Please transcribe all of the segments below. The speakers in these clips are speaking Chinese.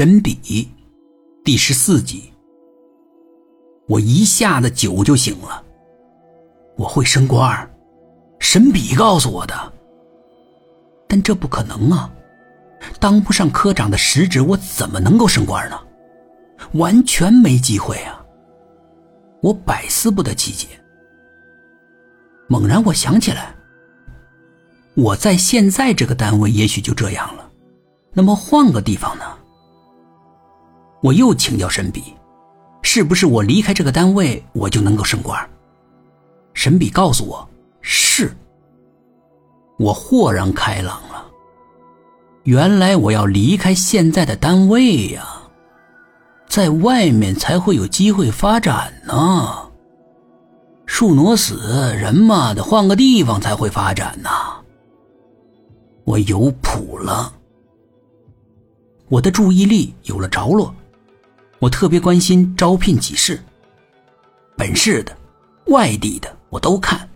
神笔第十四集。我一下子酒就醒了。我会升官，神笔告诉我的。但这不可能啊！当不上科长的实职，我怎么能够升官呢？完全没机会啊！我百思不得其解。猛然，我想起来，我在现在这个单位也许就这样了。那么换个地方呢？我又请教神笔，是不是我离开这个单位，我就能够升官？神笔告诉我是。我豁然开朗了，原来我要离开现在的单位呀，在外面才会有机会发展呢。树挪死，人嘛得换个地方才会发展呐。我有谱了。我的注意力有了着落，我特别关心招聘启事，本市的、外地的我都看。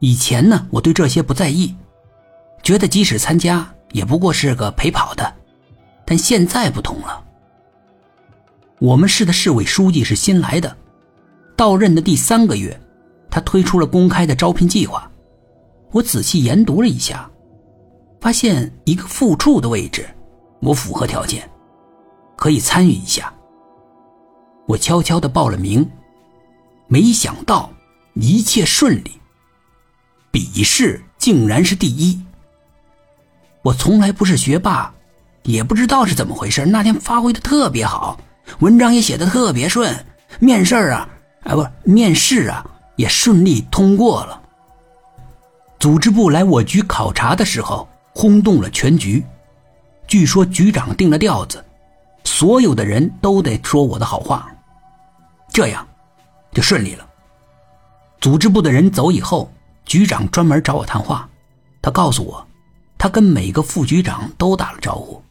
以前呢，我对这些不在意，觉得即使参加也不过是个陪跑的。但现在不同了，我们市的市委书记是新来的，到任的第三个月，他推出了公开的招聘计划。我仔细研读了一下，发现一个副处的位置。我符合条件，可以参与一下。我悄悄的报了名，没想到一切顺利，笔试竟然是第一。我从来不是学霸，也不知道是怎么回事，那天发挥的特别好，文章也写的特别顺，面试啊，啊不，面试啊也顺利通过了。组织部来我局考察的时候，轰动了全局。据说局长定了调子，所有的人都得说我的好话，这样就顺利了。组织部的人走以后，局长专门找我谈话，他告诉我，他跟每个副局长都打了招呼，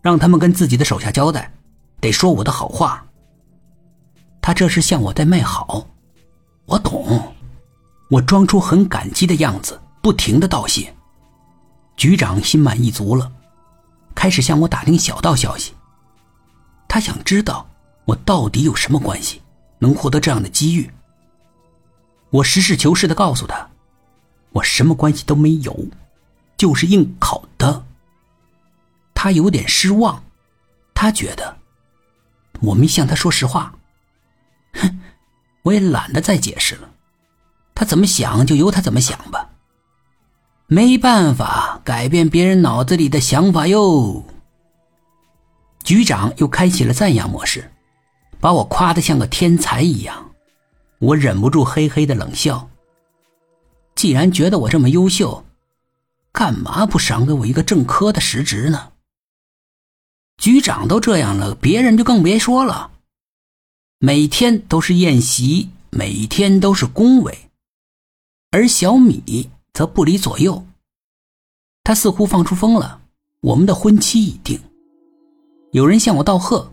让他们跟自己的手下交代，得说我的好话。他这是向我在卖好，我懂，我装出很感激的样子，不停的道谢。局长心满意足了。开始向我打听小道消息，他想知道我到底有什么关系，能获得这样的机遇。我实事求是的告诉他，我什么关系都没有，就是应考的。他有点失望，他觉得我没向他说实话。哼，我也懒得再解释了，他怎么想就由他怎么想吧。没办法改变别人脑子里的想法哟。局长又开启了赞扬模式，把我夸得像个天才一样。我忍不住嘿嘿的冷笑。既然觉得我这么优秀，干嘛不赏给我一个正科的实职呢？局长都这样了，别人就更别说了。每天都是宴席，每天都是恭维，而小米。则不离左右。他似乎放出风了。我们的婚期已定，有人向我道贺，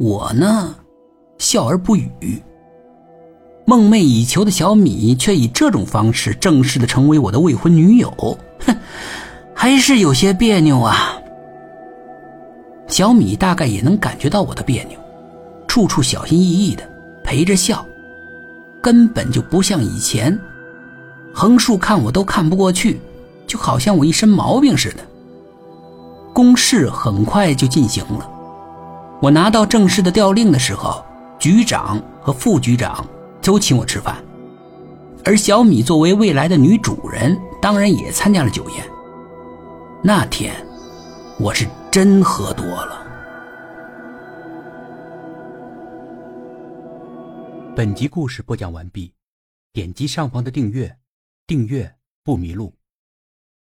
我呢，笑而不语。梦寐以求的小米却以这种方式正式的成为我的未婚女友，哼，还是有些别扭啊。小米大概也能感觉到我的别扭，处处小心翼翼的陪着笑，根本就不像以前。横竖看我都看不过去，就好像我一身毛病似的。公事很快就进行了。我拿到正式的调令的时候，局长和副局长都请我吃饭，而小米作为未来的女主人，当然也参加了酒宴。那天，我是真喝多了。本集故事播讲完毕，点击上方的订阅。订阅不迷路。